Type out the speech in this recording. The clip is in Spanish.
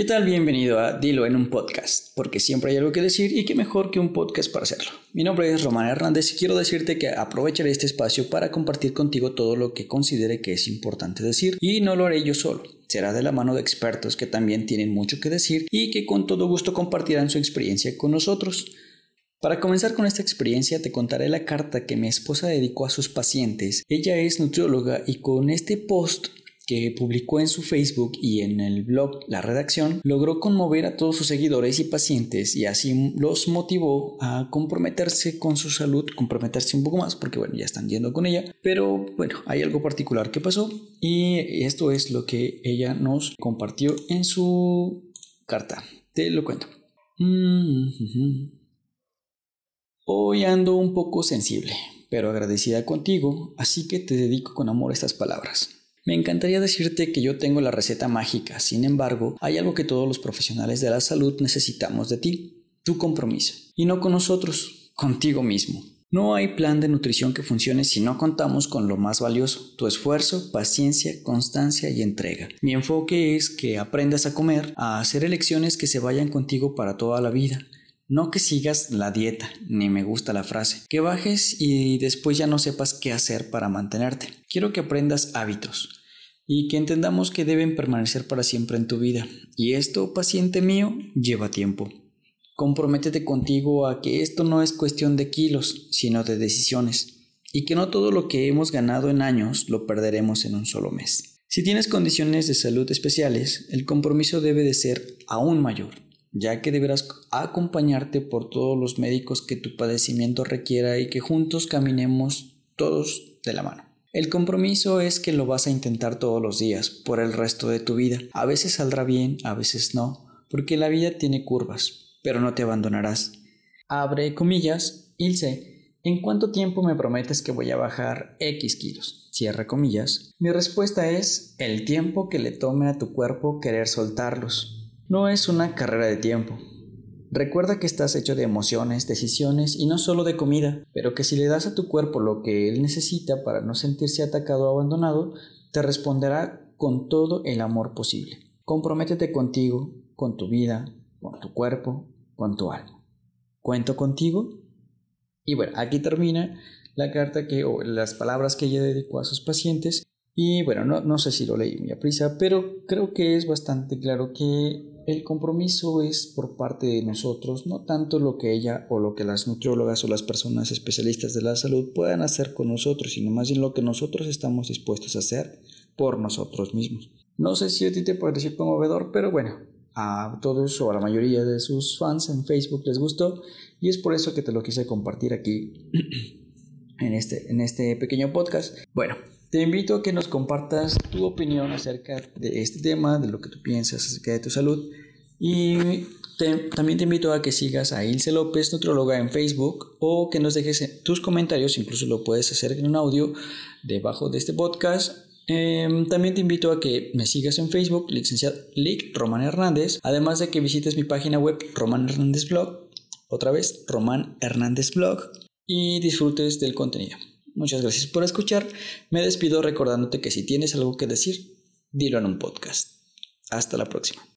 ¿Qué tal? Bienvenido a Dilo en un podcast, porque siempre hay algo que decir y qué mejor que un podcast para hacerlo. Mi nombre es Román Hernández y quiero decirte que aprovecharé este espacio para compartir contigo todo lo que considere que es importante decir y no lo haré yo solo. Será de la mano de expertos que también tienen mucho que decir y que con todo gusto compartirán su experiencia con nosotros. Para comenzar con esta experiencia te contaré la carta que mi esposa dedicó a sus pacientes. Ella es nutrióloga y con este post que publicó en su Facebook y en el blog La Redacción, logró conmover a todos sus seguidores y pacientes y así los motivó a comprometerse con su salud, comprometerse un poco más, porque bueno, ya están yendo con ella, pero bueno, hay algo particular que pasó y esto es lo que ella nos compartió en su carta. Te lo cuento. Hoy ando un poco sensible, pero agradecida contigo, así que te dedico con amor estas palabras. Me encantaría decirte que yo tengo la receta mágica, sin embargo, hay algo que todos los profesionales de la salud necesitamos de ti, tu compromiso, y no con nosotros, contigo mismo. No hay plan de nutrición que funcione si no contamos con lo más valioso, tu esfuerzo, paciencia, constancia y entrega. Mi enfoque es que aprendas a comer, a hacer elecciones que se vayan contigo para toda la vida. No que sigas la dieta, ni me gusta la frase, que bajes y después ya no sepas qué hacer para mantenerte. Quiero que aprendas hábitos y que entendamos que deben permanecer para siempre en tu vida. Y esto, paciente mío, lleva tiempo. Comprométete contigo a que esto no es cuestión de kilos, sino de decisiones, y que no todo lo que hemos ganado en años lo perderemos en un solo mes. Si tienes condiciones de salud especiales, el compromiso debe de ser aún mayor, ya que deberás acompañarte por todos los médicos que tu padecimiento requiera y que juntos caminemos todos de la mano. El compromiso es que lo vas a intentar todos los días, por el resto de tu vida. A veces saldrá bien, a veces no, porque la vida tiene curvas, pero no te abandonarás. Abre comillas, Ilse, ¿en cuánto tiempo me prometes que voy a bajar X kilos? Cierra comillas. Mi respuesta es el tiempo que le tome a tu cuerpo querer soltarlos. No es una carrera de tiempo, Recuerda que estás hecho de emociones, decisiones y no solo de comida, pero que si le das a tu cuerpo lo que él necesita para no sentirse atacado o abandonado, te responderá con todo el amor posible. Comprométete contigo, con tu vida, con tu cuerpo, con tu alma. ¿Cuento contigo? Y bueno, aquí termina la carta que, o las palabras que ella dedicó a sus pacientes. Y bueno, no, no sé si lo leí muy a prisa, pero creo que es bastante claro que el compromiso es por parte de nosotros, no tanto lo que ella o lo que las nutriólogas o las personas especialistas de la salud puedan hacer con nosotros, sino más bien lo que nosotros estamos dispuestos a hacer por nosotros mismos. No sé si a ti te pareció conmovedor, pero bueno, a todos o a la mayoría de sus fans en Facebook les gustó y es por eso que te lo quise compartir aquí en este, en este pequeño podcast. Bueno, te invito a que nos compartas tu opinión acerca de este tema, de lo que tú piensas acerca de tu salud. Y también te invito a que sigas a Ilse López, nutrióloga, en Facebook o que nos dejes tus comentarios, incluso lo puedes hacer en un audio debajo de este podcast. Em, también te invito a que me sigas en Facebook, licenciado Lic Román Hernández, además de que visites mi página web Román Hernández Blog, otra vez Román Hernández Blog, y disfrutes del contenido. Muchas gracias por escuchar. Me despido recordándote que si tienes algo que decir, dilo en un podcast. Hasta la próxima.